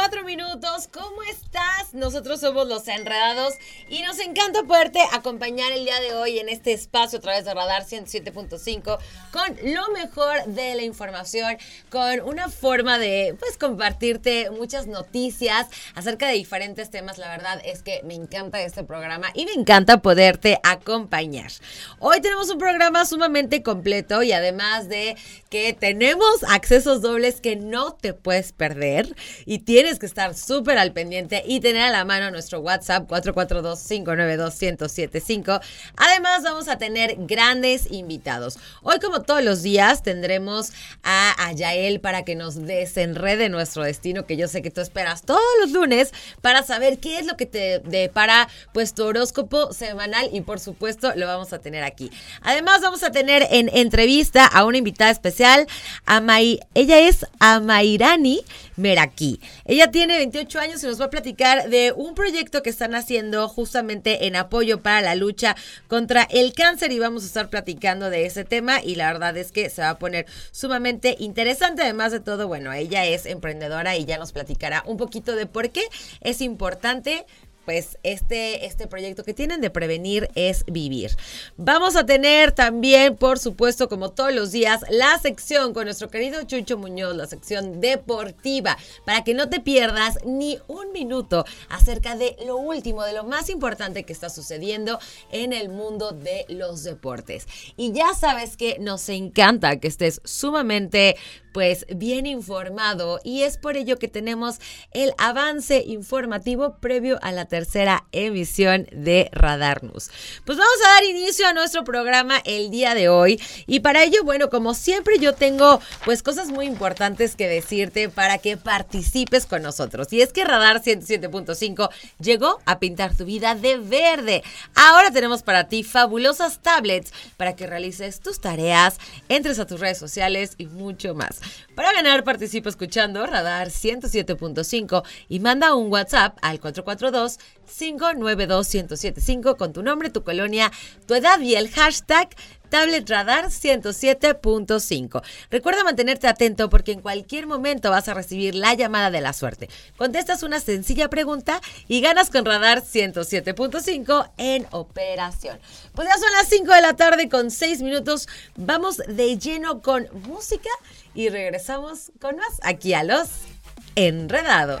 4 minutos. ¿Cómo estás? Nosotros somos los enredados y nos encanta poderte acompañar el día de hoy en este espacio a través de Radar 107.5 con lo mejor de la información, con una forma de pues compartirte muchas noticias acerca de diferentes temas. La verdad es que me encanta este programa y me encanta poderte acompañar. Hoy tenemos un programa sumamente completo y además de que tenemos accesos dobles que no te puedes perder y tienes que estar súper al pendiente y tener a la mano nuestro WhatsApp 442-592-1075. Además vamos a tener grandes invitados. Hoy como todos los días tendremos a, a Yael para que nos desenrede nuestro destino que yo sé que tú esperas todos los lunes para saber qué es lo que te depara pues tu horóscopo semanal y por supuesto lo vamos a tener aquí. Además vamos a tener en entrevista a una invitada especial, a May, ella es Amairani Meraki. Ella tiene 28 años y nos va a platicar de un proyecto que están haciendo justamente en apoyo para la lucha contra el cáncer y vamos a estar platicando de ese tema y la verdad es que se va a poner sumamente interesante. Además de todo, bueno, ella es emprendedora y ya nos platicará un poquito de por qué es importante pues este, este proyecto que tienen de prevenir es vivir. Vamos a tener también, por supuesto, como todos los días, la sección con nuestro querido Chucho Muñoz, la sección deportiva, para que no te pierdas ni un minuto acerca de lo último, de lo más importante que está sucediendo en el mundo de los deportes. Y ya sabes que nos encanta que estés sumamente pues bien informado y es por ello que tenemos el avance informativo previo a la tercera emisión de Radar News. Pues vamos a dar inicio a nuestro programa el día de hoy y para ello, bueno, como siempre yo tengo pues cosas muy importantes que decirte para que participes con nosotros. Y es que Radar 107.5 llegó a pintar tu vida de verde. Ahora tenemos para ti fabulosas tablets para que realices tus tareas, entres a tus redes sociales y mucho más. Para ganar, participa escuchando Radar 107.5 y manda un WhatsApp al 442-592-1075 con tu nombre, tu colonia, tu edad y el hashtag Tablet Radar 107.5. Recuerda mantenerte atento porque en cualquier momento vas a recibir la llamada de la suerte. Contestas una sencilla pregunta y ganas con Radar 107.5 en operación. Pues ya son las 5 de la tarde con 6 minutos. Vamos de lleno con música y regresamos con más aquí a los enredados.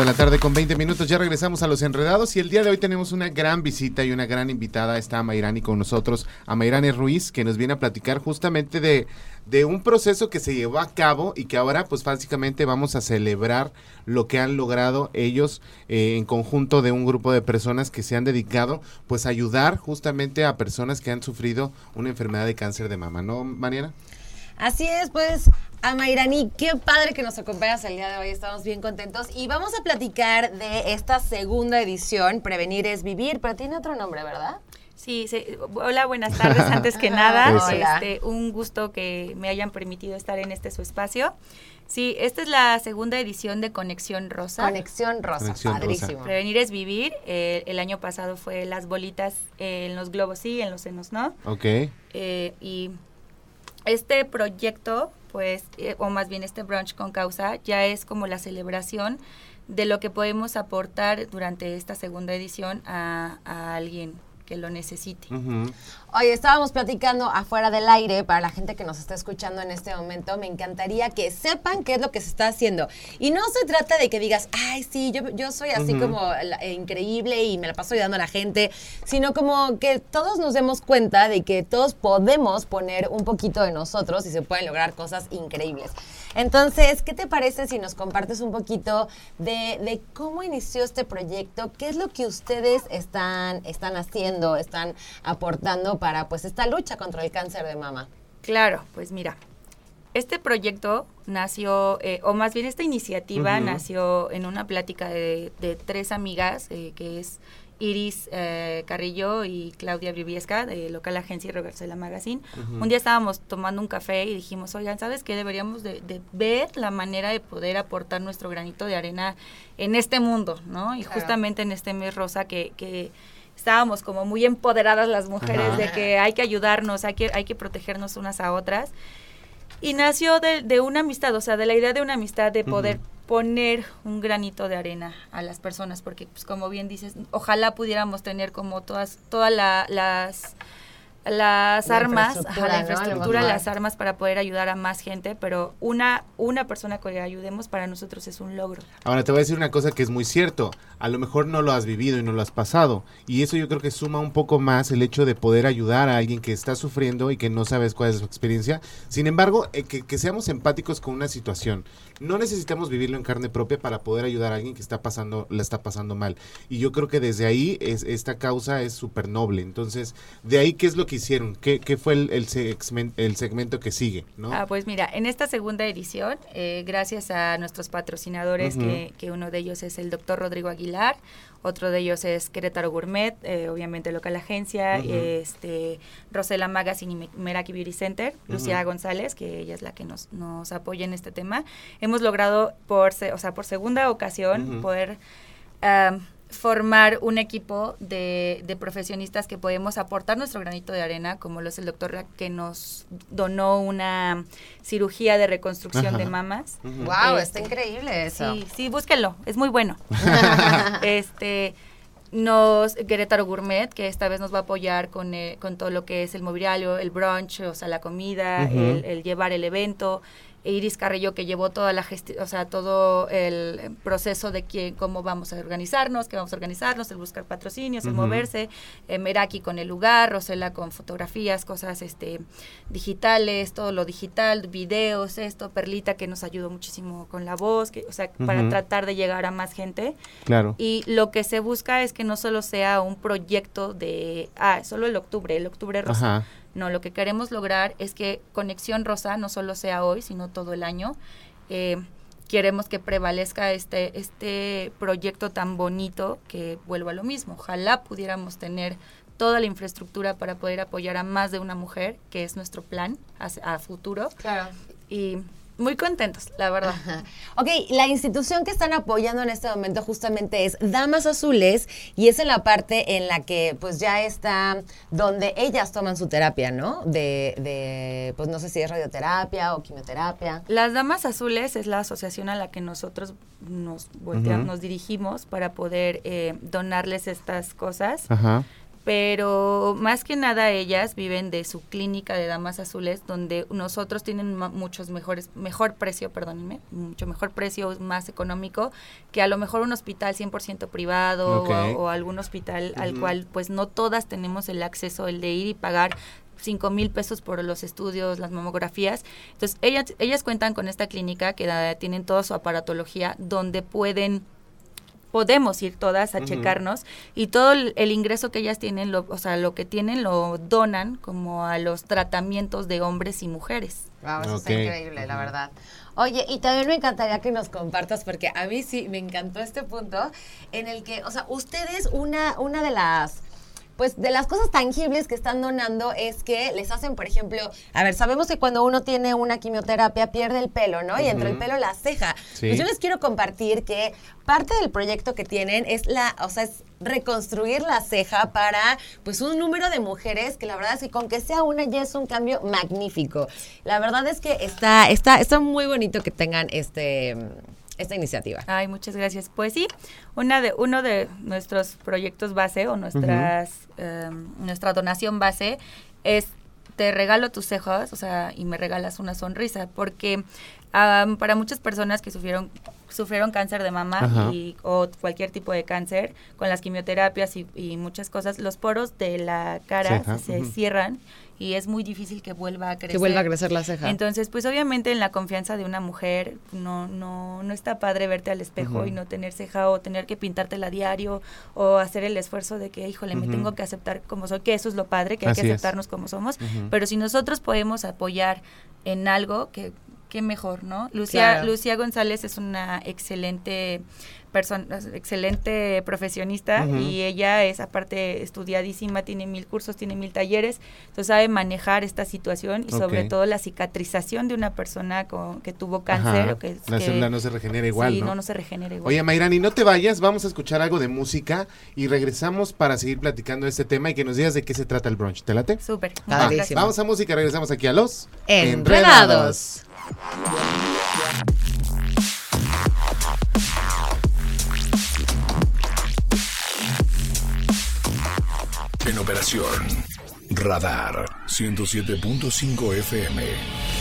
De la tarde con 20 minutos. Ya regresamos a los enredados y el día de hoy tenemos una gran visita y una gran invitada. Está Amairani con nosotros, Amairani Ruiz, que nos viene a platicar justamente de, de un proceso que se llevó a cabo y que ahora pues básicamente vamos a celebrar lo que han logrado ellos eh, en conjunto de un grupo de personas que se han dedicado pues a ayudar justamente a personas que han sufrido una enfermedad de cáncer de mama, ¿no, Mariana? Así es, pues Amairani, qué padre que nos acompañas el día de hoy, estamos bien contentos y vamos a platicar de esta segunda edición, Prevenir es Vivir, pero tiene otro nombre, ¿verdad? Sí, sí, hola, buenas tardes. Antes que nada, este, un gusto que me hayan permitido estar en este su espacio. Sí, esta es la segunda edición de Conexión Rosa. Conexión Rosa, padrísimo. Prevenir es vivir. Eh, el año pasado fue las bolitas en los globos sí, en los senos no. Ok. Eh, y este proyecto, pues, eh, o más bien este brunch con causa, ya es como la celebración de lo que podemos aportar durante esta segunda edición a, a alguien que lo necesite. Oye, estábamos platicando afuera del aire para la gente que nos está escuchando en este momento. Me encantaría que sepan qué es lo que se está haciendo. Y no se trata de que digas, ay, sí, yo, yo soy así como eh, increíble y me la paso ayudando a la gente, sino como que todos nos demos cuenta de que todos podemos poner un poquito de nosotros y se pueden lograr cosas increíbles. Entonces, ¿qué te parece si nos compartes un poquito de, de, cómo inició este proyecto? ¿Qué es lo que ustedes están, están haciendo, están aportando para pues esta lucha contra el cáncer de mama? Claro, pues mira, este proyecto nació, eh, o más bien esta iniciativa nació en una plática de, de tres amigas, eh, que es Iris eh, Carrillo y Claudia Briviesca de Local Agencia y Reversela Magazine. Un día estábamos tomando un café y dijimos, oigan, ¿sabes qué? Deberíamos de, ver la manera de poder aportar nuestro granito de arena en este mundo, ¿no? Y justamente en este mes rosa que, que estábamos como muy empoderadas las mujeres de que hay que ayudarnos, hay que, hay que protegernos unas a otras. Y nació de, de una amistad, o sea, de la idea de una amistad de poder poner un granito de arena a las personas, porque pues como bien dices, ojalá pudiéramos tener como todas, todas las las armas, la infraestructura, las armas para poder ayudar a más gente, pero una, una persona que le ayudemos para nosotros es un logro. Ahora te voy a decir una cosa que es muy cierto, a lo mejor no lo has vivido y no lo has pasado, y eso yo creo que suma un poco más el hecho de poder ayudar a alguien que está sufriendo y que no sabes cuál es su experiencia. Sin embargo, eh, que, que, seamos empáticos con una situación. No necesitamos vivirlo en carne propia para poder ayudar a alguien que está pasando, la está pasando mal. Y yo creo que desde ahí es, esta causa es súper noble. Entonces, de ahí, ¿qué es lo que hicieron? ¿Qué, qué fue el, el, segmento, el, segmento que sigue? ¿no? Ah, pues mira, en esta segunda edición, eh, gracias a nuestros patrocinadores, que, que, uno de ellos es el doctor Rodrigo Aguilar, otro de ellos es Querétaro Gourmet, eh, obviamente local agencia, este, Rosela Magazine y Meraki Beauty Center, Lucía González, que ella es la que nos, nos apoya en este tema. Hemos logrado por, o sea, por segunda ocasión poder formar un equipo de, de, profesionistas que podemos aportar nuestro granito de arena, como lo es el doctor que nos donó una cirugía de reconstrucción de mamas. Wow, está este, increíble eso. Sí, sí, búsquenlo, es muy bueno. este nos Querétaro Gourmet, que esta vez nos va a apoyar con, eh, con todo lo que es el mobiliario, el brunch, o sea, la comida, el, el, llevar el evento, Iris Carrillo que llevó toda la gestión, o sea, todo el proceso de quién, cómo vamos a organizarnos, qué vamos a organizarnos, el buscar patrocinios, el moverse, eh, Meraki con el lugar, Rosela con fotografías, cosas este digitales, todo lo digital, videos, esto, Perlita que nos ayudó muchísimo con la voz, que, o sea, para tratar de llegar a más gente. Claro. Y lo que se busca es que no solo sea un proyecto de, ah, solo el octubre, el octubre rosa. No, lo que queremos lograr es que Conexión Rosa no solo sea hoy, sino todo el año. Eh, queremos que prevalezca este, este proyecto tan bonito que vuelva a lo mismo. Ojalá pudiéramos tener toda la infraestructura para poder apoyar a más de una mujer, que es nuestro plan a, a futuro. Claro. Y muy contentos, la verdad. Ok, la institución que están apoyando en este momento justamente es Damas Azules y es en la parte en la que pues ya está donde ellas toman su terapia, ¿no? De, de pues no sé si es radioterapia o quimioterapia. Las Damas Azules es la asociación a la que nosotros nos, nos dirigimos para poder eh, donarles estas cosas. Ajá pero más que nada ellas viven de su clínica de damas azules donde nosotros tienen muchos mejores mejor precio, perdónenme, mucho mejor precio, más económico que a lo mejor un hospital 100% privado o, algún hospital al cual pues no todas tenemos el acceso el de ir y pagar cinco mil pesos por los estudios, las mamografías. Entonces, ellas, ellas cuentan con esta clínica que tienen toda su aparatología donde pueden podemos ir todas a checarnos y todo el, ingreso que ellas tienen, lo, o sea, lo que tienen lo donan como a los tratamientos de hombres y mujeres. Wow, eso es increíble, la verdad. Oye, y también me encantaría que nos compartas, porque a mí sí me encantó este punto en el que, o sea, ustedes, una, una de las pues de las cosas tangibles que están donando es que les hacen, por ejemplo, a ver, sabemos que cuando uno tiene una quimioterapia pierde el pelo, ¿no? Y entre el pelo la ceja. Pues yo les quiero compartir que parte del proyecto que tienen es la, o sea, es reconstruir la ceja para pues un número de mujeres que la verdad es que con que sea una ya es un cambio magnífico. La verdad es que está está está muy bonito que tengan este esta iniciativa. Ay, muchas gracias. Pues sí, una de, uno de nuestros proyectos base o nuestras, em, nuestra donación base es te regalo tus cejas, o sea, y me regalas una sonrisa, porque para muchas personas que sufrieron sufrieron cáncer de mama y, o cualquier tipo de cáncer, con las quimioterapias y, muchas cosas, los poros de la cara se, cierran y es muy difícil que vuelva a crecer. Que vuelva a crecer la ceja. Entonces, pues obviamente en la confianza de una mujer no no no está padre verte al espejo y no tener ceja o tener que pintártela a diario o hacer el esfuerzo de que, híjole, me tengo que aceptar como soy, que eso es lo padre, que hay que aceptarnos como somos, pero si nosotros podemos apoyar en algo que qué mejor, ¿no? Lucía, Lucía González es una excelente persona, excelente profesionista y ella es aparte estudiadísima, tiene mil cursos, tiene mil talleres, entonces sabe manejar esta situación y sobre todo la cicatrización de una persona con, que tuvo cáncer. O que, la célula no se regenera igual, sí, ¿no? no, se regenera igual. Oye, Mayrani, no te vayas, vamos a escuchar algo de música y regresamos para seguir platicando de este tema y que nos digas de qué se trata el brunch. ¿Te late? Súper. vamos a música, regresamos aquí a los Enredados. En operación Radar 107.5 FM.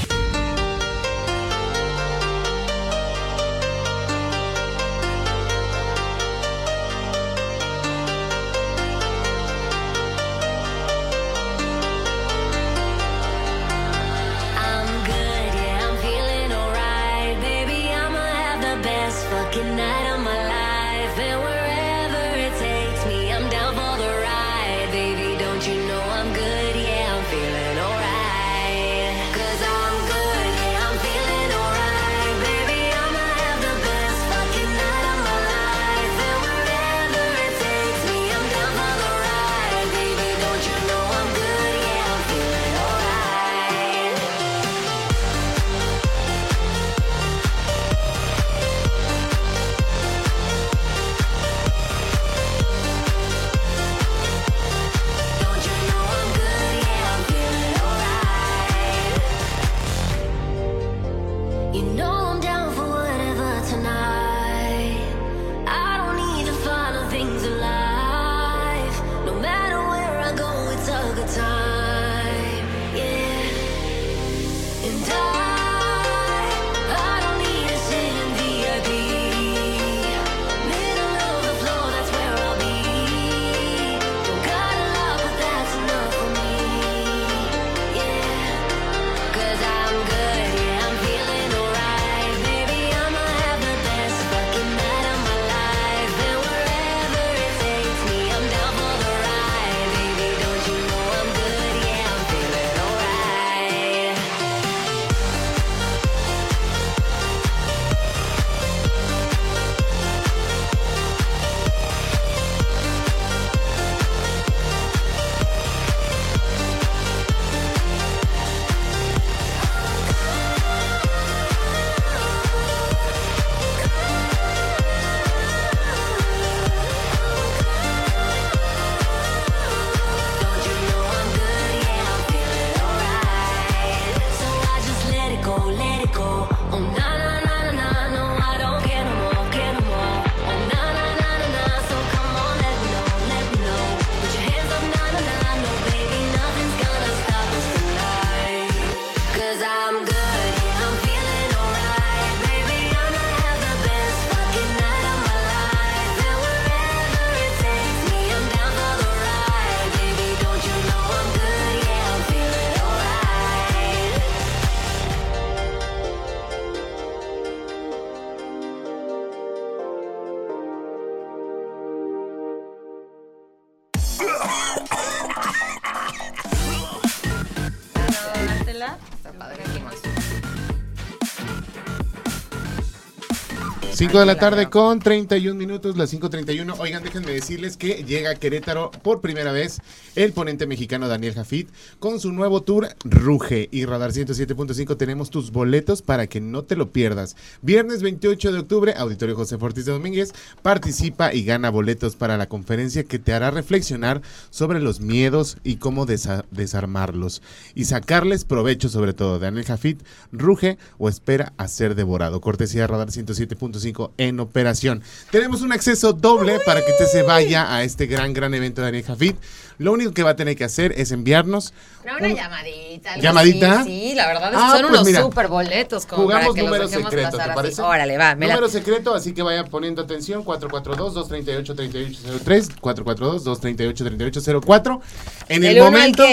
De la tarde con 31 minutos, las 5.31. Oigan, déjenme decirles que llega a Querétaro por primera vez el ponente mexicano Daniel Jafit con su nuevo tour Ruge y Radar 107.5. Tenemos tus boletos para que no te lo pierdas. Viernes 28 de octubre, Auditorio José Fortis de Domínguez, participa y gana boletos para la conferencia que te hará reflexionar sobre los miedos y cómo desarmarlos y sacarles provecho sobre todo. Daniel Jafit ruge o espera a ser devorado. Cortesía Radar 107.5 107.5 en operación. Tenemos un acceso doble para que usted se vaya a este gran, gran evento de Daniel Jafit. Lo único que va a tener que hacer es enviarnos. No, una llamadita. ¿Llamadita? Sí, la verdad es Ah, que son pues unos mira, super boletos. Como Jugamos para que número secreto, pasar ¿te así. parece? Órale, va. Me la- Número secreto, así que vayan poniendo atención. 442-238-3803. 442-238-3804. En el ¿Del uno al momento.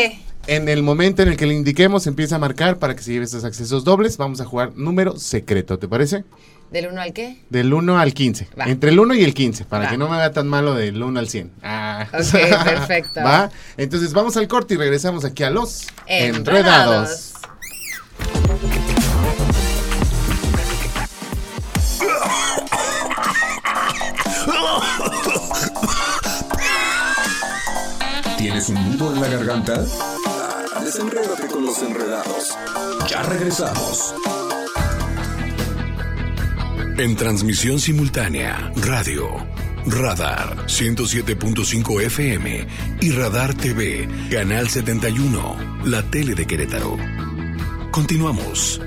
En el momento en el que le indiquemos, empieza a marcar para que se lleve estos accesos dobles. Vamos a jugar número secreto, ¿te parece? ¿Del 1 al qué? Del 1 al 15. Va. Entre el 1 y el 15, para Va. que no me haga tan malo del 1 al 100. Ah. Ok, perfecto. Va. Entonces vamos al corte y regresamos aquí a los Enredados. ¿Tienes un nudo en la garganta? Desenrédate con los enredados. Ya regresamos. En transmisión simultánea, radio, Radar 107.5 FM y Radar TV, Canal 71, la tele de Querétaro. Continuamos.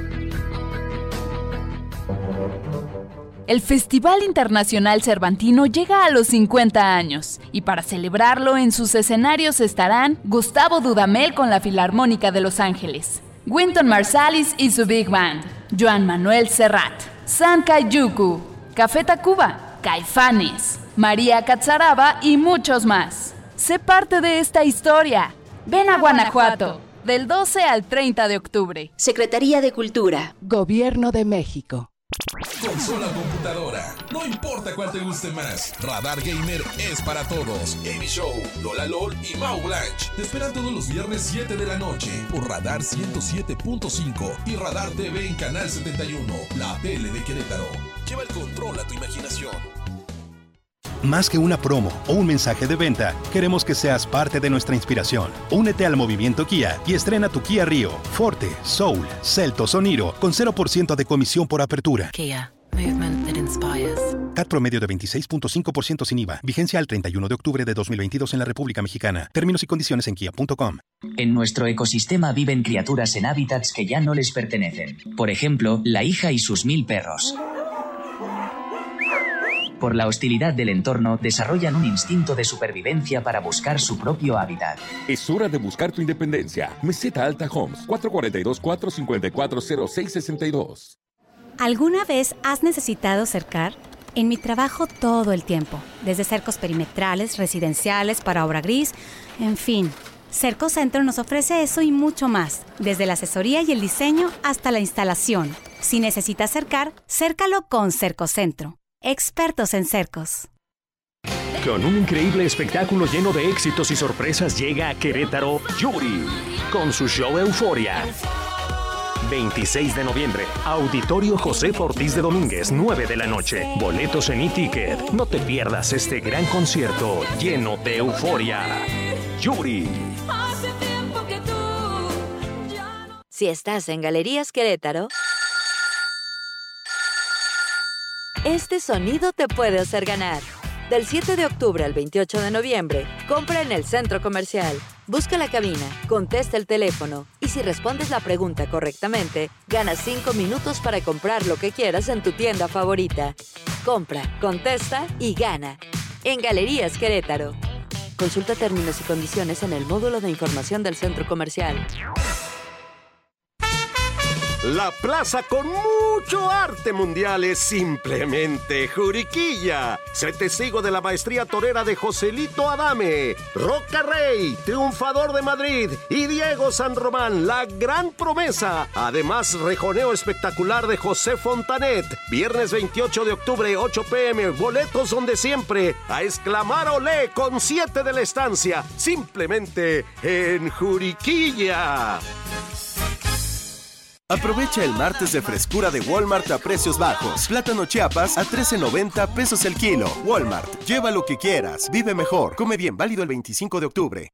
El Festival Internacional Cervantino llega a los 50 años y para celebrarlo en sus escenarios estarán Gustavo Dudamel con la Filarmónica de Los Ángeles, Winton Marsalis y su Big Band, Joan Manuel Serrat, San Kayuku, Café Tacuba, Caifanes, María Catzaraba y muchos más. Sé parte de esta historia. Ven a Guanajuato, del 12 al 30 de octubre. Secretaría de Cultura. Gobierno de México. Consola o computadora. No importa cuál te guste más. Radar Gamer es para todos. Amy Show, Lola LOL y Mau Blanche. Te esperan todos los viernes 7 de la noche por Radar 107.5 y Radar TV en Canal 71, la tele de Querétaro. Lleva el control a tu imaginación. Más que una promo o un mensaje de venta, queremos que seas parte de nuestra inspiración. Únete al movimiento Kia y estrena tu Kia Rio, Forte, Soul, Celtos o Niro con 0% de comisión por apertura. Kia, movement that inspires. CAT promedio de 26.5% sin IVA. Vigencia al 31 de octubre de 2022 en la República Mexicana. Términos y condiciones en kia.com. En nuestro ecosistema viven criaturas en hábitats que ya no les pertenecen. Por ejemplo, la hija y sus mil perros. Por la hostilidad del entorno, desarrollan un instinto de supervivencia para buscar su propio hábitat. Es hora de buscar tu independencia. Meseta Alta Homes, 442-454-0662. ¿Alguna vez has necesitado cercar? En mi trabajo todo el tiempo, desde cercos perimetrales, residenciales, para obra gris, en fin. Cerco Centro nos ofrece eso y mucho más, desde la asesoría y el diseño hasta la instalación. Si necesitas cercar, cércalo con Cercocentro. Expertos en cercos. Con un increíble espectáculo lleno de éxitos y sorpresas llega a Querétaro Yuri con su show Euforia. 26 de noviembre, Auditorio José Ortiz de Domínguez, 9 de la noche. Boletos en e-ticket. No te pierdas este gran concierto lleno de euforia. Yuri. Si estás en Galerías Querétaro, este sonido te puede hacer ganar. Del 7 de octubre al 28 de noviembre, compra en el centro comercial. Busca la cabina, contesta el teléfono y si respondes la pregunta correctamente, ganas 5 minutos para comprar lo que quieras en tu tienda favorita. Compra, contesta y gana. En Galerías Querétaro. Consulta términos y condiciones en el módulo de información del centro comercial. La plaza con mucho arte mundial es simplemente Juriquilla. Sé testigo de la maestría torera de Joselito Adame, Roca Rey, triunfador de Madrid y Diego San Román, la gran promesa. Además, rejoneo espectacular de José Fontanet. Viernes 28 de octubre, 8 pm, boletos donde siempre. A exclamar olé con 7 de la estancia. Simplemente en Juriquilla. Aprovecha el martes de frescura de Walmart a precios bajos. Plátano Chiapas a 13.90 pesos el kilo. Walmart, lleva lo que quieras, vive mejor, come bien, válido el 25 de octubre.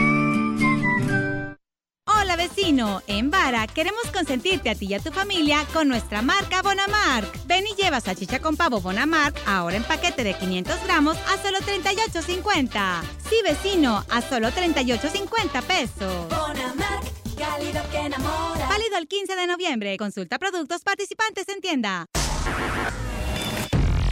Hola vecino, en Vara queremos consentirte a ti y a tu familia con nuestra marca Bonamark. Ven y lleva salchicha con pavo Bonamark ahora en paquete de 500 gramos a solo 38.50. Sí vecino, a solo 38.50 pesos. Bonamark, cálido que enamora. Válido el 15 de noviembre. Consulta productos participantes en tienda.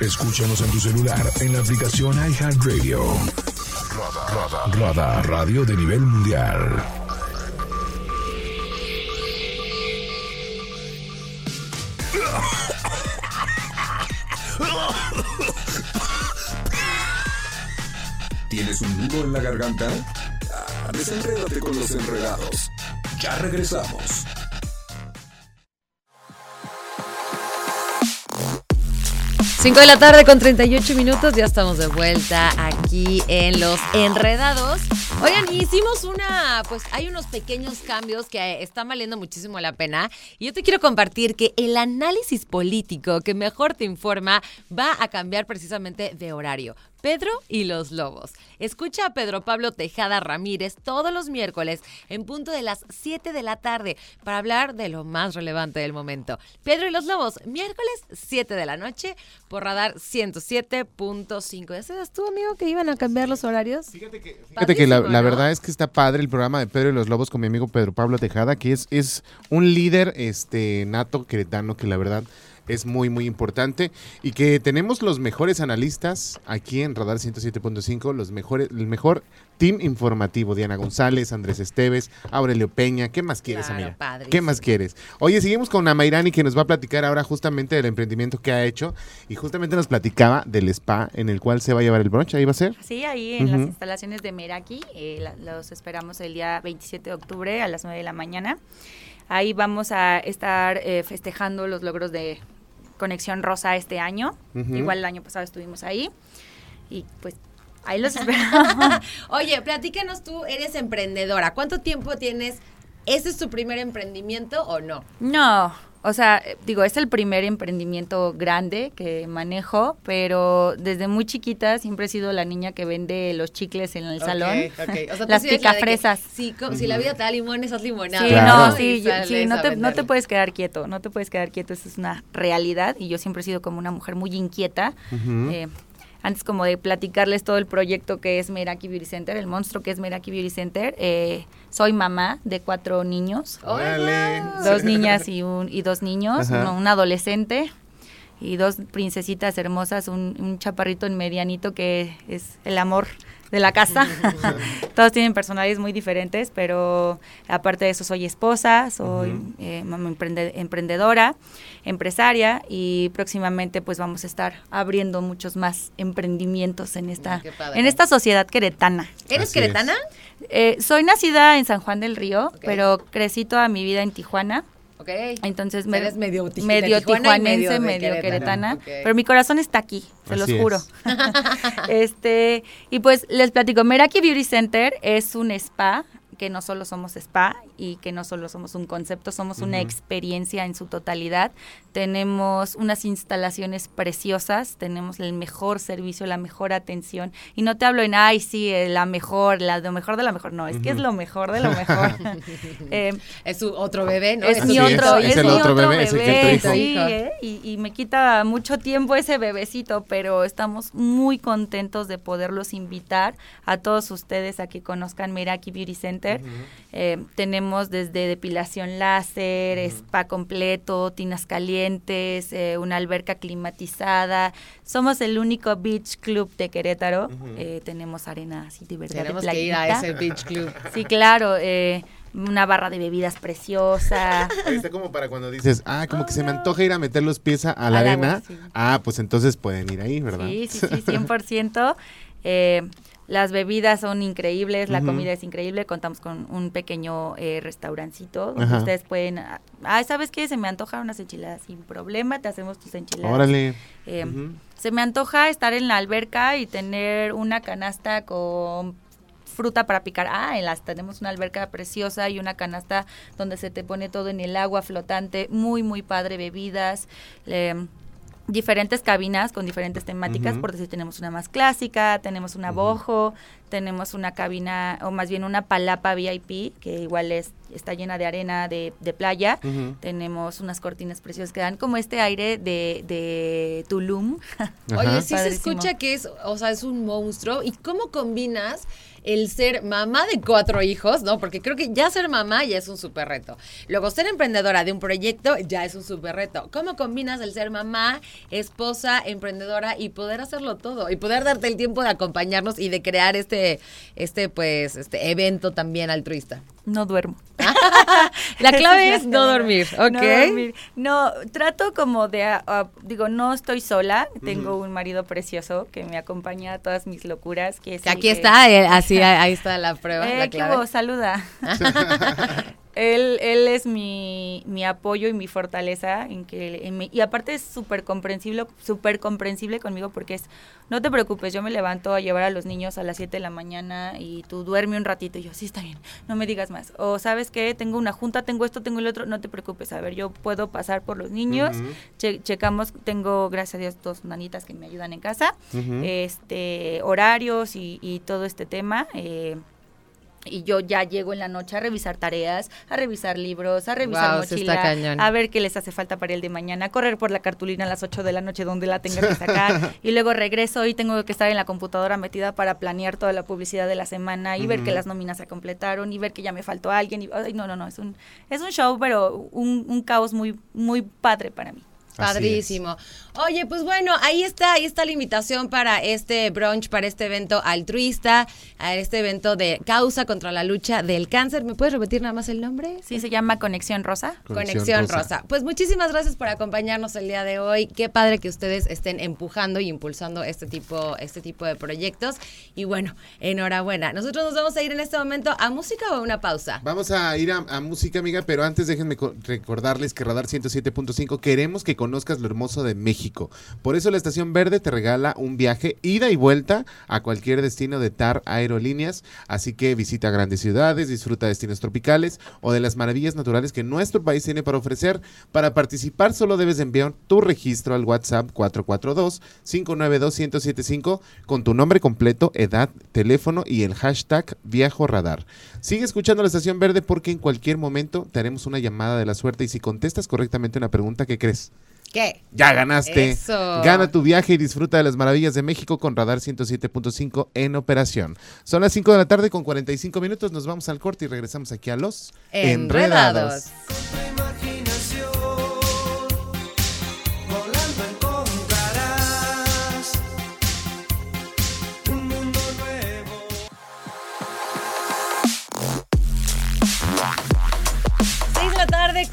Escúchanos en tu celular en la aplicación iHeartRadio. Radar, Radar, radio de nivel mundial. ¿Tienes un nudo en la garganta? Ah, desenrédate con los enredados. Ya regresamos. 5 de la tarde con 38 minutos, ya estamos de vuelta aquí en Los Enredados. Oigan, hicimos una, pues hay unos pequeños cambios que están valiendo muchísimo la pena. Y yo te quiero compartir que el análisis político que mejor te informa va a cambiar precisamente de horario. Pedro y los Lobos. Escucha a Pedro Pablo Tejada Ramírez todos los miércoles en punto de las 7 de la tarde para hablar de lo más relevante del momento. Pedro y los Lobos, miércoles 7 de la noche por radar 107.5. ¿Ya sabes tú, amigo, que iban a cambiar los horarios? Fíjate que, Fíjate que la, la, verdad es que está padre el programa de Pedro y los Lobos con mi amigo Pedro Pablo Tejada, que es, es un líder este nato queretano que la verdad es muy, muy importante. Y que tenemos los mejores analistas aquí en Radar 107.5, los mejores, el mejor team informativo. Diana González, Andrés Esteves, Aurelio Peña. ¿Qué más quieres, Claro, amiga? padrísimo. ¿Qué más quieres? Oye, seguimos con Amairani que nos va a platicar ahora justamente del emprendimiento que ha hecho. Y justamente nos platicaba del spa en el cual se va a llevar el brunch. ¿Ahí va a ser? Sí, ahí en las instalaciones de Meraki, eh, la- los esperamos el día 27 de octubre a las 9 de la mañana. Ahí vamos a estar eh, festejando los logros de Conexión Rosa este año. Igual el año pasado estuvimos ahí. Y pues ahí los esperamos. Oye, platícanos tú, eres emprendedora. ¿Cuánto tiempo tienes? ¿Ese es tu primer emprendimiento o no? No, o sea, eh, digo, es el primer emprendimiento grande que manejo, pero desde muy chiquita siempre he sido la niña que vende los chicles en el salón. O sea, las sí eres la picafresas. Si, co- si la vida te da limones, haz limonada. Sí, Claro. no, sí, yo- sí, no te, no te puedes quedar quieto, no te puedes quedar quieto, eso es una realidad y yo siempre he sido como una mujer muy inquieta. Eh, antes como de platicarles todo el proyecto que es Meraki Beauty Center, el monstruo que es Meraki Beauty Center, eh, soy mamá de cuatro niños, Órale. dos niñas y, un, y dos niños, uno- un adolescente y dos princesitas hermosas, un, un chaparrito en medianito que es el amor de la casa. Todos tienen personalidades muy diferentes, pero aparte de eso soy esposa, soy eh, mamá emprende- emprendedora, empresaria y próximamente pues vamos a estar abriendo muchos más emprendimientos en esta, en esta sociedad queretana. ¿Eres Así es. Eh, soy nacida en San Juan del Río, pero crecí toda mi vida en Tijuana. Ok. Entonces Eres medio medio tijuanense, medio medio, queretana, pero mi corazón está aquí, se Así los es. juro. este, y pues les platico, Meraki Beauty Center es un spa que no solo somos spa y que no solo somos un concepto, somos una experiencia en su totalidad. Tenemos unas instalaciones preciosas, tenemos el mejor servicio, la mejor atención. Y no te hablo en, ay, sí, eh, la mejor, la, lo mejor de la mejor. No, es que es lo mejor de lo mejor. Eh, Es su otro bebé, ¿no? es mi es, otro, es es, el mi otro otro bebé, es bebé, sí, ¿eh? y, y me quita mucho tiempo ese bebecito, pero estamos muy contentos de poderlos invitar a todos ustedes a que conozcan Meraki Beauty Center. Eh, tenemos desde depilación láser, spa completo, tinas calientes, eh, una alberca climatizada. Somos el único beach club de Querétaro. Eh, tenemos arena así de verdad. Tenemos de que ir a playita. ese beach club. Sí, claro. eh, una barra de bebidas preciosa. Ahí está como para cuando dices, ah, como que se me antoja ir a meter los pies a, a la arena. agua, sí. Ah, pues entonces pueden ir ahí, ¿verdad? Sí, sí, sí, 100%. Eh, las bebidas son increíbles, la comida es increíble. Contamos con un pequeño eh, restaurancito donde Ajá. ustedes pueden. Ah, ¿sabes qué? Se me antoja unas enchiladas sin problema, te hacemos tus enchiladas. Órale. Eh. Se me antoja estar en la alberca y tener una canasta con fruta para picar. Ah, en las tenemos una alberca preciosa y una canasta donde se te pone todo en el agua flotante, muy muy padre, bebidas, eh, diferentes cabinas con diferentes temáticas, Ujú. por decir tenemos una más clásica, tenemos una bojo, tenemos una cabina o más bien una palapa VIP que igual es está llena de arena de, de playa. Tenemos unas cortinas preciosas que dan como este aire de, de Tulum. Oye, sí se escucha que es, o sea, es un monstruo. ¿Y cómo combinas el ser mamá de cuatro hijos, no? Porque creo que ya ser mamá ya es un súper reto. Luego, ser emprendedora de un proyecto ya es un súper reto. ¿Cómo combinas el ser mamá, esposa, emprendedora y poder hacerlo todo? Y poder darte el tiempo de acompañarnos y de crear este, este, pues, este evento también altruista. No duermo. La clave es la no dormir, ¿ok? No dormir. No, trato como de, ah, digo, no estoy sola, tengo un marido precioso que me acompaña a todas mis locuras. Que, es Que el aquí está, eh, así, ahí está la prueba, Eh, la ¿qué clave. hubo? saluda. él, él es mi, mi apoyo y mi fortaleza en que en mi- y aparte es súper comprensible, súper comprensible conmigo porque es no te preocupes, yo me levanto a llevar a los niños a las 7 de la mañana y tú duerme un ratito y yo, sí está bien, no me digas más. O sabes qué, tengo una junta, tengo esto, tengo el otro, no te preocupes, a ver, yo puedo pasar por los niños, che- checamos, tengo gracias a Dios dos nanitas que me ayudan en casa, este horarios y, y todo este tema. eh, y yo ya llego en la noche a revisar tareas, a revisar libros, a revisar está mochila, cañón. a ver qué les hace falta para el de mañana, a correr por la cartulina a las 8 de la noche donde la tenga que sacar y luego regreso y tengo que estar en la computadora metida para planear toda la publicidad de la semana y ver que las nóminas se completaron y ver que ya me faltó alguien y ay, no, no, no, es un es un show, pero un, un caos muy muy padre para mí. Padrísimo. Oye, pues bueno, ahí está, ahí está la invitación para este brunch, para este evento altruista, a este evento de causa contra la lucha del cáncer. ¿Me puedes repetir nada más el nombre? Sí, se llama Conexión Rosa. Conexión, Rosa. Pues muchísimas gracias por acompañarnos el día de hoy. Qué padre que ustedes estén empujando y impulsando este tipo, este tipo de proyectos. Y bueno, enhorabuena. Nosotros nos vamos a ir en este momento a música o a una pausa. Vamos a ir a, a música, amiga, pero antes déjenme co- recordarles que Radar 107.5 queremos que conozcas lo hermoso de México. Por eso la Estación Verde te regala un viaje ida y vuelta a cualquier destino de TAR Aerolíneas. Así que visita grandes ciudades, disfruta destinos tropicales o de las maravillas naturales que nuestro país tiene para ofrecer. Para participar solo debes enviar tu registro al WhatsApp 442-592-1075 con tu nombre completo, edad, teléfono y el hashtag Viajo Radar. Sigue escuchando la Estación Verde porque en cualquier momento te haremos una llamada de la suerte y si contestas correctamente una pregunta, ¿qué crees? ¿Qué? Ya ganaste. Eso. Gana tu viaje y disfruta de las maravillas de México con Radar 107.5 en operación. Son las 5 de la tarde con 45 minutos. Nos vamos al corte y regresamos aquí a los Enredados. Volando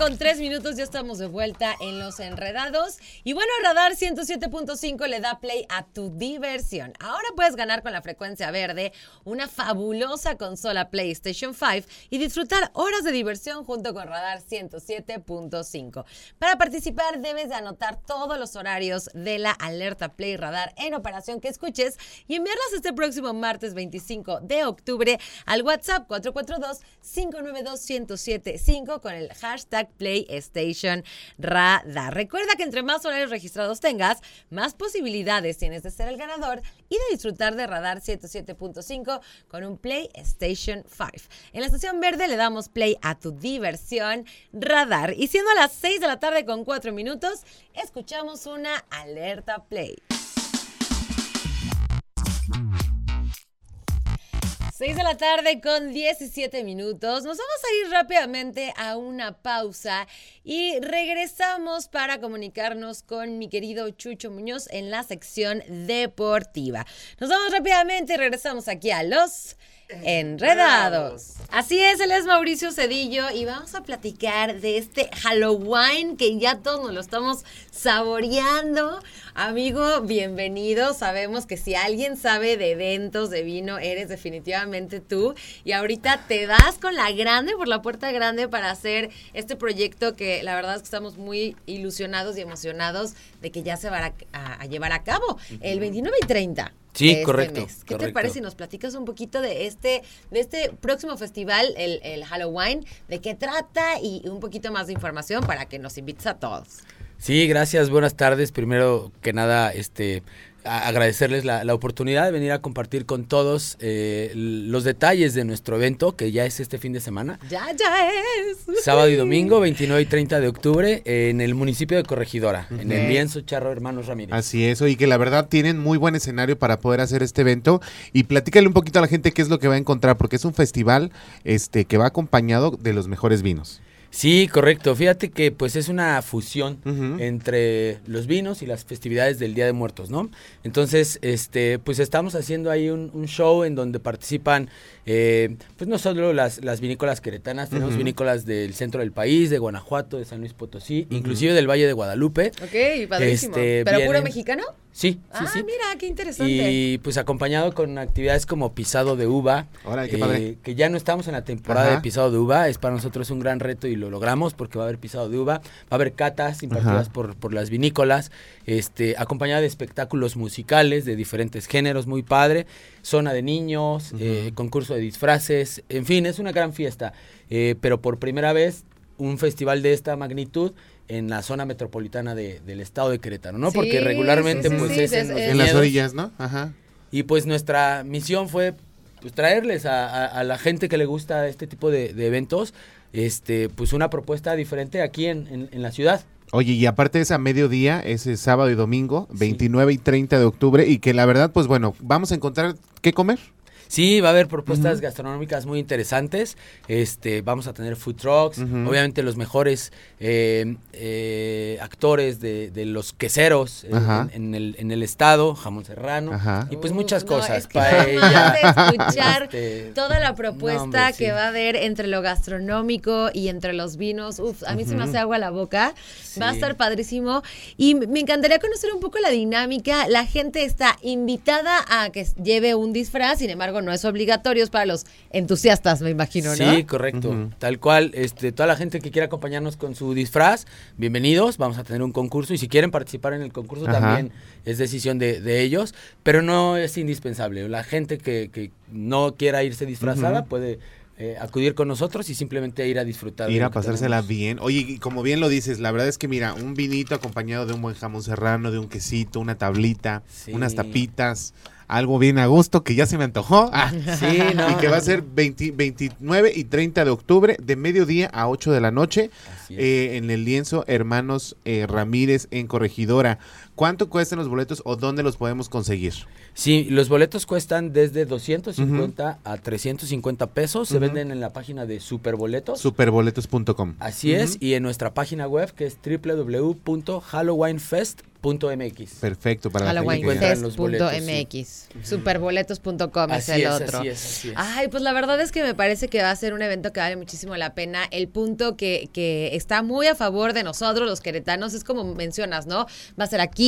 con tres minutos ya estamos de vuelta en Los Enredados. Y bueno, Radar 107.5 le da play a tu diversión. Ahora puedes ganar con la frecuencia verde una fabulosa consola PlayStation 5 y disfrutar horas de diversión junto con Radar 107.5. Para participar debes de anotar todos los horarios de la alerta Play Radar en operación que escuches y enviarlas este próximo martes 25 de octubre al WhatsApp 442-592-1075 con el hashtag PlayStation Radar. Recuerda que entre más horarios registrados tengas, más posibilidades tienes de ser el ganador y de disfrutar de Radar 107.5 con un PlayStation 5. En la estación verde le damos play a tu diversión Radar. Y siendo las 6 de la tarde con 4 minutos, escuchamos una alerta Play. 6 de la tarde con 17 minutos. Nos vamos a ir rápidamente a una pausa y regresamos para comunicarnos con mi querido Chucho Muñoz en la sección deportiva. Nos vamos rápidamente y regresamos aquí a los Enredados. Así es, él es Mauricio Cedillo y vamos a platicar de este Halloween que ya todos nos lo estamos saboreando. Amigo, bienvenido. Sabemos que si alguien sabe de eventos de vino, eres definitivamente tú. Y ahorita te das con la grande, por la puerta grande, para hacer este proyecto que la verdad es que estamos muy ilusionados y emocionados de que ya se va a, a llevar a cabo el 29 y 30. Sí, este correcto. mes. ¿Qué te parece si nos platicas un poquito de este, de este próximo festival, el, el Halloween, de qué trata y un poquito más de información para que nos invites a todos? Sí, gracias, buenas tardes. Primero que nada, este a- agradecerles la, la oportunidad de venir a compartir con todos eh, los detalles de nuestro evento, que ya es este fin de semana. Ya, ya es. Sábado y domingo, 29 y 30 de octubre, en el municipio de Corregidora, en el lienzo Charro Hermanos Ramírez. Así es, y que la verdad tienen muy buen escenario para poder hacer este evento. Y platícale un poquito a la gente qué es lo que va a encontrar, porque es un festival este que va acompañado de los mejores vinos. Sí, correcto. Fíjate que pues es una fusión entre los vinos y las festividades del Día de Muertos, ¿no? Entonces, este, pues estamos haciendo ahí un, un show en donde participan, eh, pues no solo las, las vinícolas queretanas, tenemos vinícolas del centro del país, de Guanajuato, de San Luis Potosí, inclusive del Valle de Guadalupe. Ok, padrísimo. Este, ¿Pero puro mexicano? Sí, sí, ah, sí. mira, qué interesante. Y pues acompañado con actividades como pisado de uva, Órale, qué eh, padre. que ya no estamos en la temporada Ajá. de pisado de uva, es para nosotros un gran reto y lo logramos porque va a haber pisado de uva, va a haber catas impartidas por, por las vinícolas, este, acompañada de espectáculos musicales de diferentes géneros, muy padre, zona de niños, eh, concurso de disfraces, en fin, es una gran fiesta, eh, pero por primera vez un festival de esta magnitud en la zona metropolitana de- del estado de Querétaro, ¿no? Sí, Porque regularmente sí, sí, pues sí, es en, los es- En las orillas, ¿no? Ajá. Y pues nuestra misión fue pues, traerles a, a- a la gente que le gusta este tipo de, de eventos, este, pues una propuesta diferente aquí en, en- en la ciudad. Oye, y aparte es a mediodía, ese sábado y domingo, 29 y 30 de octubre, y que la verdad, pues bueno, vamos a encontrar qué comer. Sí, va a haber propuestas gastronómicas muy interesantes. Este, vamos a tener food trucks, obviamente los mejores eh, eh, actores de, de los queseros en, en el, en el estado, jamón serrano Ajá. y pues muchas No, cosas. es que paella, escuchar este, toda la propuesta no, hombre, que sí. va a haber entre lo gastronómico y entre los vinos. Uf, a mí se me hace agua la boca. Va a estar padrísimo. Y me encantaría conocer un poco la dinámica. La gente está invitada a que lleve un disfraz, sin embargo, no es obligatorio es para los entusiastas, me imagino, ¿no? Sí, correcto. Tal cual, este, toda la gente que quiera acompañarnos con su disfraz, bienvenidos. Vamos a tener un concurso y si quieren participar en el concurso Ajá. también es decisión de, de ellos, pero no es indispensable. La gente que, que no quiera irse disfrazada puede eh, acudir con nosotros y simplemente ir a disfrutar. de Ir a pasársela tenemos. bien. Oye, y como bien lo dices, la verdad es que mira, un vinito acompañado de un buen jamón serrano, de un quesito, una tablita, unas tapitas, algo bien a gusto que ya se me antojó. Ah, Sí, no, y que va a ser 20 29 y 30 de octubre, de mediodía a 8 de la noche, eh, en el lienzo Hermanos eh, Ramírez en Corregidora. ¿Cuánto cuestan los boletos o dónde los podemos conseguir? Sí, los boletos cuestan desde 250 a 350 pesos. Se venden en la página de Superboletos. Superboletos.com. Así es, y en nuestra página web que es www.halloweenfest.mx. Perfecto, para la gente que- encuentran los boletos, sí. HalloweenFest.mx. Superboletos.com es el otro. así es, así es. Ay, pues la verdad es que me parece que va a ser un evento que vale muchísimo la pena. El punto que, que está muy a favor de nosotros, los queretanos, es como mencionas, ¿no? Va a ser aquí,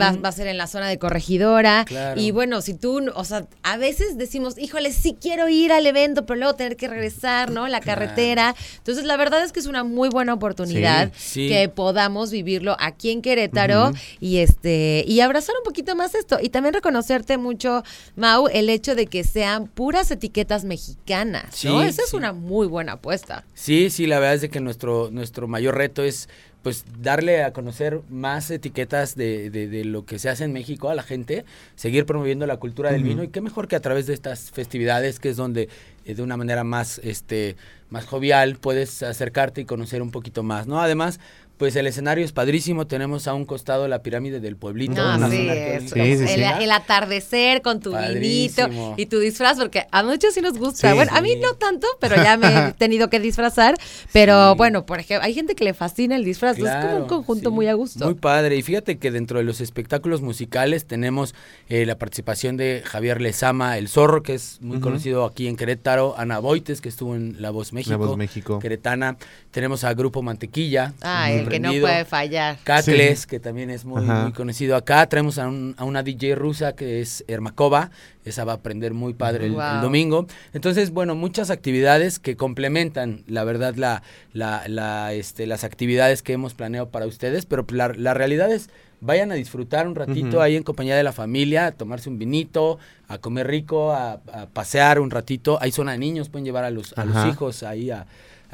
Va, va a ser en la zona de corregidora. Claro. Y bueno, si tú, o sea, a veces decimos, híjole, sí quiero ir al evento, pero luego tener que regresar, ¿no? La Claro. carretera. Entonces, la verdad es que es una muy buena oportunidad Sí, sí. que podamos vivirlo aquí en Querétaro y este y abrazar un poquito más esto y también reconocerte mucho Mau el hecho de que sean puras etiquetas mexicanas, ¿no? Sí, Esa es una muy buena apuesta. Sí, sí, la verdad es de que nuestro, nuestro mayor reto es pues darle a conocer más etiquetas de, de- de lo que se hace en México a la gente, seguir promoviendo la cultura del vino y qué mejor que a través de estas festividades que es donde eh, de una manera más este más jovial puedes acercarte y conocer un poquito más, ¿no? Además, Pues el escenario es padrísimo, tenemos a un costado la pirámide del pueblito. No, una sí, es- arqueológica. el, el atardecer con tu Padrísimo. vinito y tu disfraz, porque a muchos sí nos gusta. Sí. bueno, a mí no tanto, pero ya me he tenido que disfrazar. Pero bueno, por ejemplo, hay gente que le fascina el disfraz. es como un conjunto muy a gusto. Muy padre. Y fíjate que dentro de los espectáculos musicales tenemos eh, la participación de Javier Lezama, el zorro, que es muy conocido aquí en Querétaro, Ana Boites, que estuvo en La Voz México. Voz México. Queretana. Tenemos a Grupo Mantequilla. Ah, muy el que no puede fallar. Cacles, Sí. que también es muy, muy conocido acá. Traemos a, un- a una DJ rusa que es Ermakova. Esa va a aprender muy padre el, domingo. Entonces, bueno, muchas actividades que complementan, la verdad, la, la, la, este, las actividades que hemos planeado para ustedes. Pero la, la realidad es, vayan a disfrutar un ratito ahí en compañía de la familia, a tomarse un vinito, a comer rico, a, a pasear un ratito. Hay zona de niños, pueden llevar a los, a los hijos ahí a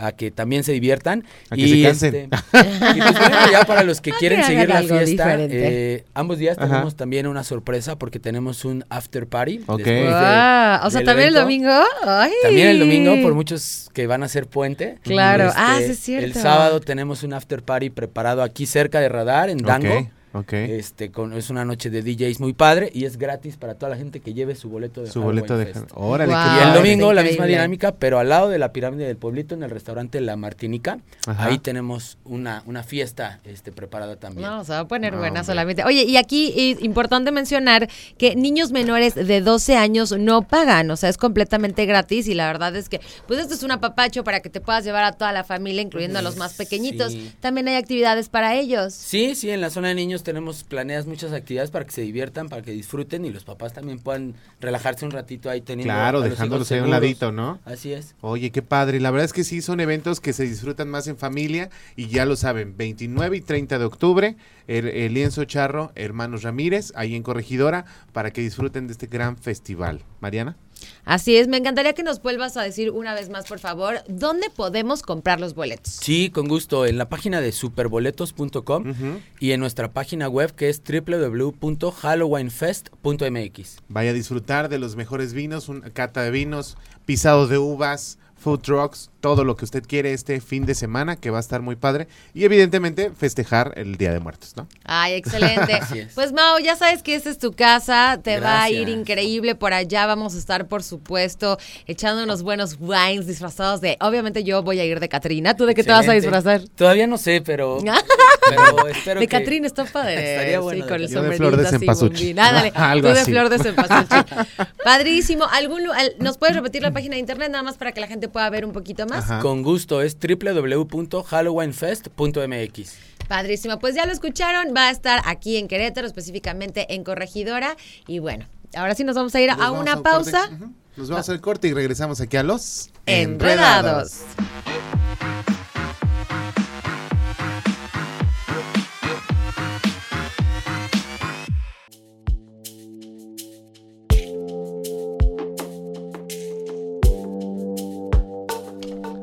a que también se diviertan A que se cansen. este, y pues bueno, ya para los que quieren seguir la fiesta, eh, ambos días Ajá. tenemos también una sorpresa porque tenemos un after party. Ok. después de- Guau, o sea, del también el domingo. Ay. También el domingo, por muchos que van a hacer puente. Este, Claro. Ah, sí es cierto. El sábado tenemos un after party preparado aquí cerca de Radar, en Dango. Ok, ok. Este, con, es una noche de DJs muy padre y es gratis para toda la gente que lleve su boleto de Su Halloween boleto de... Fest. Órale, qué Y el domingo la misma dinámica, pero al lado de la pirámide del pueblito, en el restaurante La Martinica, Ajá. ahí tenemos una, una fiesta este, preparada también. No, se va a poner No, buena hombre. solamente. Oye, y aquí es importante mencionar que niños menores de 12 años no pagan, o sea, es completamente gratis y la verdad es que, pues esto es un apapacho para que te puedas llevar a toda la familia, incluyendo a los más pequeñitos. Sí. También hay actividades para ellos. Sí, sí, en la zona de niños tenemos planeadas muchas actividades para que se diviertan, para que disfruten y los papás también puedan relajarse un ratito ahí teniendo Claro, dejándolos ahí a un ladito, ¿no? Así es. Oye, qué padre. La verdad es que sí, son eventos que se disfrutan más en familia y ya lo saben, 29 y 30 de octubre, el, el Lienzo Charro, Hermanos Ramírez, ahí en Corregidora, para que disfruten de este gran festival. Mariana. Así es, me encantaría que nos vuelvas a decir una vez más, por favor, ¿dónde podemos comprar los boletos? Sí, con gusto. En la página de superboletos.com y en nuestra página web que es www.halloweenfest.mx. Vaya a disfrutar de los mejores vinos, una cata de vinos, pisados de uvas, food trucks, todo lo que usted quiere este fin de semana, que va a estar muy padre. Y evidentemente festejar el Día de Muertos, ¿no? Ay, excelente. Pues Mau, ya sabes que esta es tu casa, te va a ir increíble por allá. Vamos a estar, por supuesto, echando unos buenos wines disfrazados de. Obviamente, yo voy a ir de Catrina. ¿Tú de qué te vas a disfrazar? Todavía no sé, pero, pero espero de que... Catrina está padre. Estaría bueno Sí, con el Yo de sombrerito flor de cempasúchil. tú de así. flor de cempasúchil. Padrísimo. ¿Algún, al- ¿Nos puedes repetir la página de internet nada más para que la gente pueda ver un poquito más? Ajá. Con gusto, es www.halloweenfest.mx. Padrísimo. Pues ya lo escucharon. Va a estar aquí en Querétaro, específicamente en Corregidora. Y bueno, ahora sí nos vamos a ir Nos a una pausa. Nos vamos al corte y regresamos aquí a los Enredados.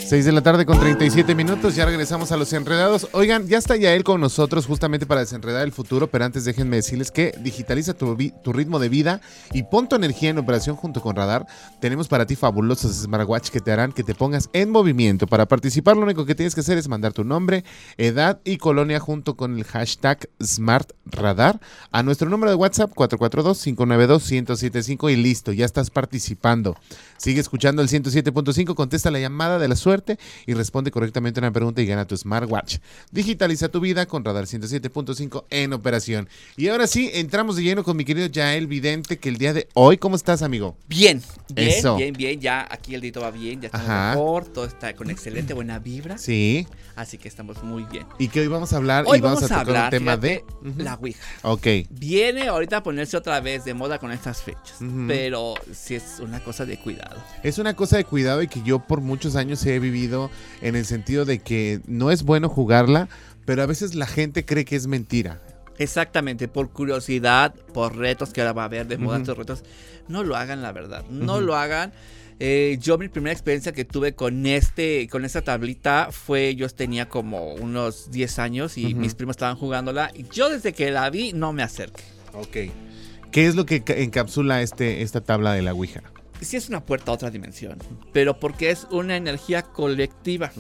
6 de la tarde con 37 minutos, ya regresamos a los enredados. Oigan, ya está Yael con nosotros justamente para desenredar el futuro, pero antes déjenme decirles que digitaliza tu, ritmo de vida y pon tu energía en operación junto con Radar. Tenemos para ti fabulosos smartwatch que te harán que te pongas en movimiento. Para participar lo único que tienes que hacer es mandar tu nombre, edad y colonia junto con el hashtag SmartRadar a nuestro número de WhatsApp 442-592-1075 y listo, ya estás participando. Sigue escuchando el 107.5, contesta la llamada de la suerte y responde correctamente una pregunta y gana tu smartwatch. Digitaliza tu vida con Radar 107.5 en operación. Y ahora sí, entramos de lleno con mi querido Yael Vidente, que el día de hoy, ¿cómo estás, amigo? Bien, bien, Eso. bien, bien. Ya aquí el dito va bien, ya Ajá. mejor, todo está con excelente buena vibra. Sí. Así que estamos muy bien. Y que hoy vamos a hablar Hoy y vamos, vamos a tocar hablar, un tema de... La Ouija. Ok. Viene ahorita a ponerse otra vez de moda con estas fechas, pero sí es una cosa de cuidado. Es una cosa de cuidado y que yo por muchos años he vivido en el sentido de que no es bueno jugarla, pero a veces la gente cree que es mentira. Exactamente, por curiosidad, por retos que ahora va a haber de moda Ujú. estos retos, no lo hagan la verdad, no lo hagan. Eh, yo mi primera experiencia que tuve con este, con esta tablita fue, yo tenía como unos 10 años y mis primos estaban jugándola y yo desde que la vi no me acerqué. Ok. ¿Qué es lo que ca- encapsula este, esta tabla de la Ouija? Sí es una puerta a otra dimensión, pero porque es una energía colectiva.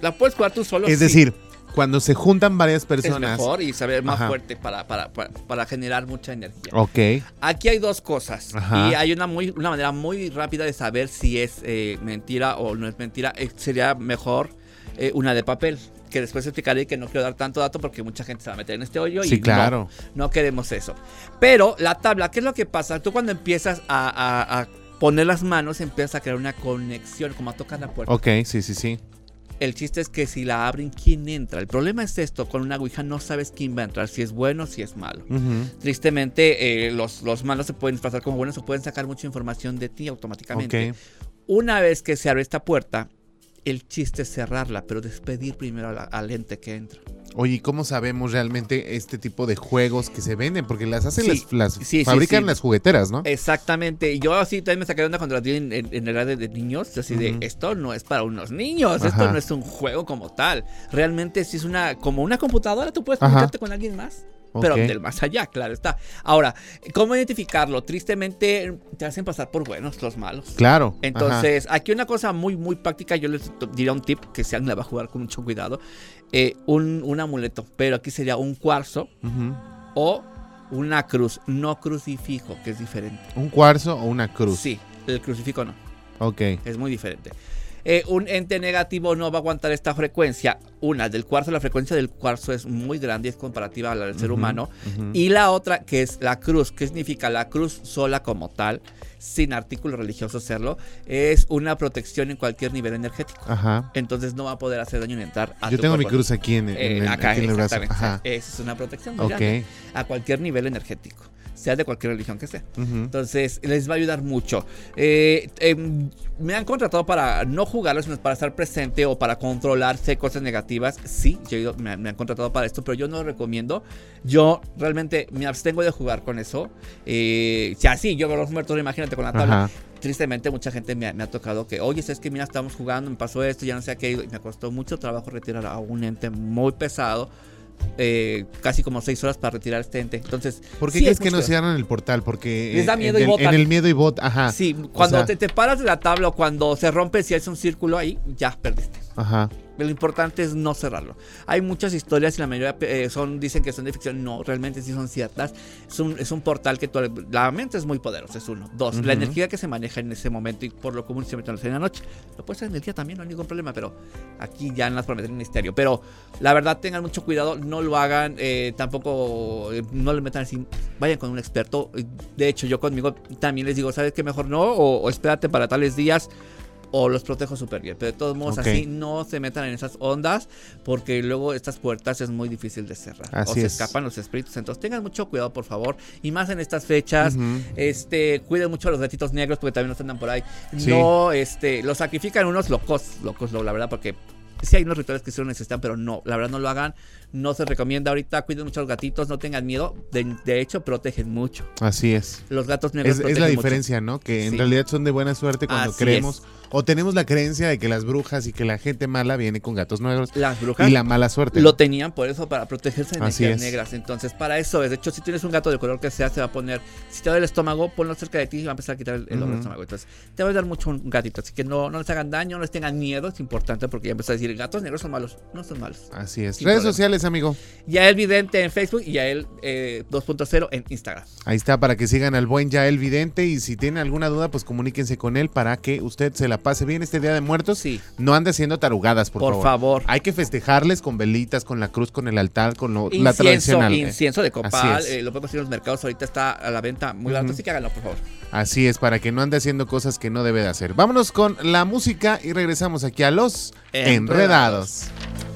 La puedes jugar tú solo. Es sí. decir, Cuando se juntan varias es personas. mejor y saber más Ajá. fuerte para, para, para, para generar mucha energía. Ok. Aquí hay dos cosas Ajá. y hay una muy una manera muy rápida de saber si es eh, mentira o no es mentira. Eh, sería mejor eh, una de papel que después explicaré que no quiero dar tanto dato porque mucha gente se va a meter en este hoyo y Sí, no, claro. no, queremos eso. Pero la tabla, ¿qué es lo que pasa? Tú cuando empiezas a, a- a poner las manos empiezas a crear una conexión como a tocar la puerta. Ok, sí, sí, sí. El chiste es que si la abren, ¿quién entra? El problema es esto, con una Ouija no sabes quién va a entrar, si es bueno o si es malo. Tristemente, eh, los, los malos se pueden disfrazar como buenos o pueden sacar mucha información de ti automáticamente. Una vez que se abre esta puerta, el chiste es cerrarla, pero despedir primero la- al ente que entra. Oye, ¿y cómo sabemos realmente este tipo de juegos que se venden? Porque las hacen Sí, las, las sí, sí, fabrican sí. las jugueteras, ¿no? Exactamente. Y yo así también me saqué de onda cuando vi en, en- en edad de, de niños. Así de, esto no es para unos niños. Ajá. Esto no es un juego como tal. Realmente sí es una, como una computadora, tú puedes Ajá. comunicarte con alguien más. Pero del más allá, claro está. Ahora, ¿cómo identificarlo? Tristemente te hacen pasar por buenos los malos. Claro. Entonces, aquí una cosa muy, muy práctica, yo les diría un tip que se la va a jugar con mucho cuidado. eh, un, un amuleto, pero aquí sería un cuarzo o una cruz, no crucifijo, que es diferente. ¿Un cuarzo o una cruz? Sí, el crucifijo no, Ok. es muy diferente. Eh, un ente negativo no va a aguantar esta frecuencia. Una, del cuarzo, la frecuencia del cuarzo es muy grande, es comparativa a la del ser humano. Y la otra, que es la cruz. ¿Qué significa? La cruz sola como tal, sin artículo religioso serlo, es una protección en cualquier nivel energético. Ajá. Entonces no va a poder hacer daño ni entrar a Yo tu tengo mi cruz aquí en, en Eh, el, acá, aquí en el brazo. Ajá. Esa es una protección muy Ok. grande a cualquier nivel energético, sea de cualquier religión que sea. Ujú. Entonces, les va a ayudar mucho. Eh, em, me han contratado para no jugarlo, sino para estar presente o para controlarse cosas negativas. Sí, yo me, han- me han contratado para esto, pero yo no lo recomiendo. Yo realmente me abstengo de jugar con eso. Eh, ya sí, yo veo los muertos, imagínate con la tabla. Ajá. Tristemente, mucha gente me ha, me ha tocado que, oye, es que mira, estamos jugando, me pasó esto, ya no sé qué. y Me costó mucho trabajo retirar a un ente muy pesado. Eh, casi como seis horas para retirar este ente. Entonces, ¿Por qué sí crees es que no cierran el portal? Porque Les da en- miedo en y. En el miedo y bot, ajá. Sí, O cuando sea, te, te paras de la tabla o cuando se rompe, si es un círculo ahí, ya perdiste. Ajá. Lo importante es no cerrarlo. Hay muchas historias y la mayoría eh, son dicen que son de ficción. No, realmente sí son ciertas. Es un, es un portal que la mente es muy poderosa, es uno. Dos, Ujú. la energía que se maneja en ese momento y por lo común se mete en la noche. Lo puede ser en el día también, no hay ningún problema, pero aquí ya no las prometen un misterio. Pero la verdad, tengan mucho cuidado, no lo hagan, eh, tampoco eh, no le metan así. Vayan con un experto. De hecho, yo conmigo también les digo, ¿sabes qué? Mejor no, o, o espérate para tales días o los protejo súper bien. Pero de todos modos, así no se metan en esas ondas, porque luego estas puertas es muy difícil de cerrar. o Así se es. escapan los espíritus. Entonces tengan mucho cuidado, por favor. Y más en estas fechas. Este, cuiden mucho a los gatitos negros, porque también los andan por ahí. Sí. No, este, los sacrifican unos locos, locos, lo- la verdad, porque sí hay unos rituales que sí lo necesitan, pero no, la verdad no lo hagan. No se recomienda ahorita. Cuiden mucho a los gatitos, no tengan miedo. De, de hecho, protegen mucho. Así es. Los gatos negros Es, la mucho. diferencia, ¿no? Que en Sí. realidad son de buena suerte cuando Así creemos. es. O tenemos la creencia de que las brujas y que la gente mala viene con gatos negros. Las brujas Y la mala suerte. Lo tenían por eso, para protegerse de energías negras. Entonces, para eso es. De hecho, si tienes un gato de color que sea, se va a poner. Si te da el estómago, ponlo cerca de ti y va a empezar a quitar el, el Ujú. estómago. Entonces, te va a dar mucho un gatito. Así que no, no les hagan daño, no les tengan miedo. Es importante porque ya empezó a decir: gatos negros son malos. No son malos. Así es. Sin Redes problema. sociales, amigo. Yael Vidente en Facebook y Yael eh, 2.0 en Instagram. Ahí está para que sigan al buen Yael Vidente y si tienen alguna duda, pues comuníquense con él para que usted se la pase bien este Día de Muertos. Sí. No ande haciendo tarugadas, por, Por favor. Hay que festejarles con velitas, con la cruz, con el altar, con lo- la Incienso, tradicional. incienso de copal. eh, lo podemos conseguir en los mercados. Ahorita está a la venta muy barato. Así que háganlo, por favor. Así es, para que no ande haciendo cosas que no debe de hacer. Vámonos con la música y regresamos aquí a los Enredados. Enredados.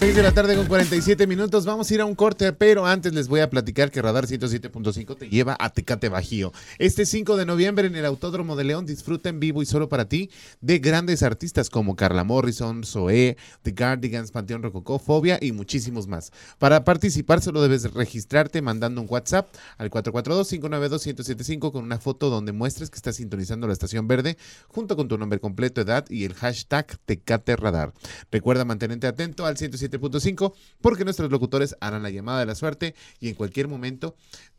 6 de la tarde con 47 minutos. Vamos a ir a un corte, pero antes les voy a platicar que Radar 107.5 te lleva a Tecate Bajío. Este 5 de noviembre en el Autódromo de León disfruta en vivo y solo para ti de grandes artistas como Carla Morrison, Zoé, The Cardigans, Panteón Rococó, Fobia y muchísimos más. Para participar solo debes registrarte mandando un WhatsApp al 442-592-1075 con una foto donde muestres que estás sintonizando la estación verde junto con tu nombre completo, edad y el hashtag Tecate Radar. Recuerda mantenerte atento al 107 97.5, porque nuestros locutores harán la llamada de la suerte y en cualquier momento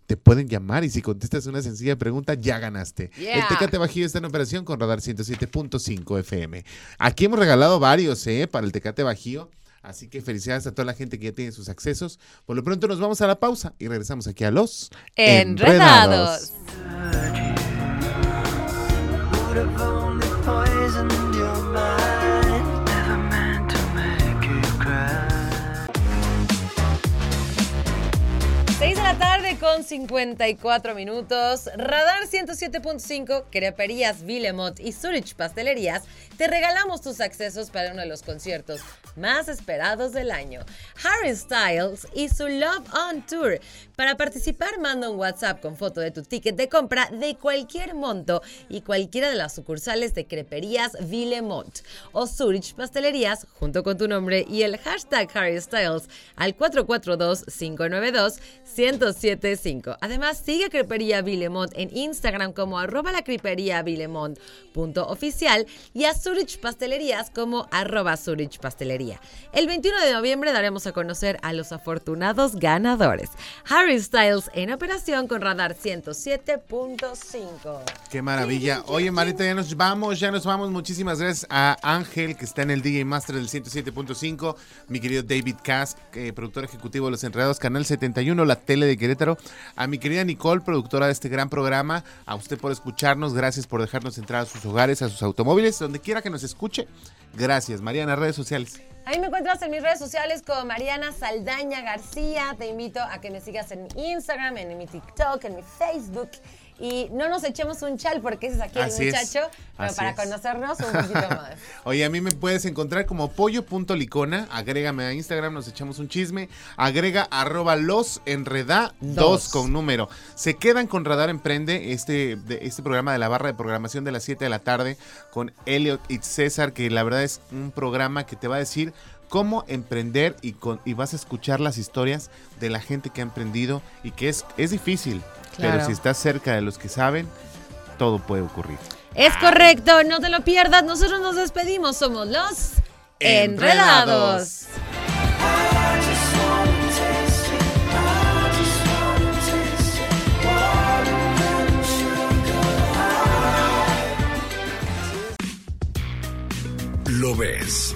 te pueden llamar y si contestas una sencilla pregunta, ya ganaste. El Tecate Bajío está en operación con Radar 107.5 FM. Aquí hemos regalado varios. Eh, para el Tecate Bajío. Así que felicidades a toda la gente que ya tiene sus accesos. Por lo pronto nos vamos a la pausa y regresamos aquí a los Enredados. con 54 minutos. Radar 107.5, Creperías Villemot y Zurich Pastelerías. Te regalamos tus accesos para uno de los conciertos más esperados del año. Harry Styles y su Love on Tour. Para participar, manda un WhatsApp con foto de tu ticket de compra de cualquier monto y cualquiera de las sucursales de Creperías Villemot o Zurich Pastelerías junto con tu nombre y el hashtag Harry Styles al 442-592-1075. Además, sigue a Crepería Villemont en Instagram como arroba Villemont punto oficial y a Zurich Pastelerías como arroba Zurich El 21 de noviembre daremos a conocer a los afortunados ganadores. Harry Styles en operación con radar 107.5. Qué maravilla. Oye, Marita, ya nos vamos, ya nos vamos. Muchísimas gracias a Ángel, que está en el DJ Master del 107.5, mi querido David Cass, eh, productor ejecutivo de Los Enredados, Canal 71, la tele de Querétaro, a mi querida Nicole, productora de este gran programa, a usted por escucharnos, gracias por dejarnos entrar a sus hogares, a sus automóviles, donde quiera que nos escuche. Gracias, Mariana, redes sociales. Ahí me encuentras en mis redes sociales como Mariana Saldaña García. Te invito a que me sigas en mi Instagram, en mi TikTok, en mi Facebook. Y no nos echemos un chal porque ese es aquí Así el es, muchacho, pero así para es. conocernos un poquito más. Oye, a mí me puedes encontrar como pollo.licona. Agrégame a Instagram, nos echamos un chisme. Agrega arroba los enreda Dos. dos con número. Se quedan con Radar Emprende, este, de- este programa de la barra de programación de las 7 de la tarde con Elliot y César, que la verdad es un programa que te va a decir cómo emprender y, con, y vas a escuchar las historias de la gente que ha emprendido y que es, es difícil. Claro. Pero si estás cerca de los que saben, todo puede ocurrir. Es correcto, no te lo pierdas. Nosotros nos despedimos. Somos los Enredados. Lo ves.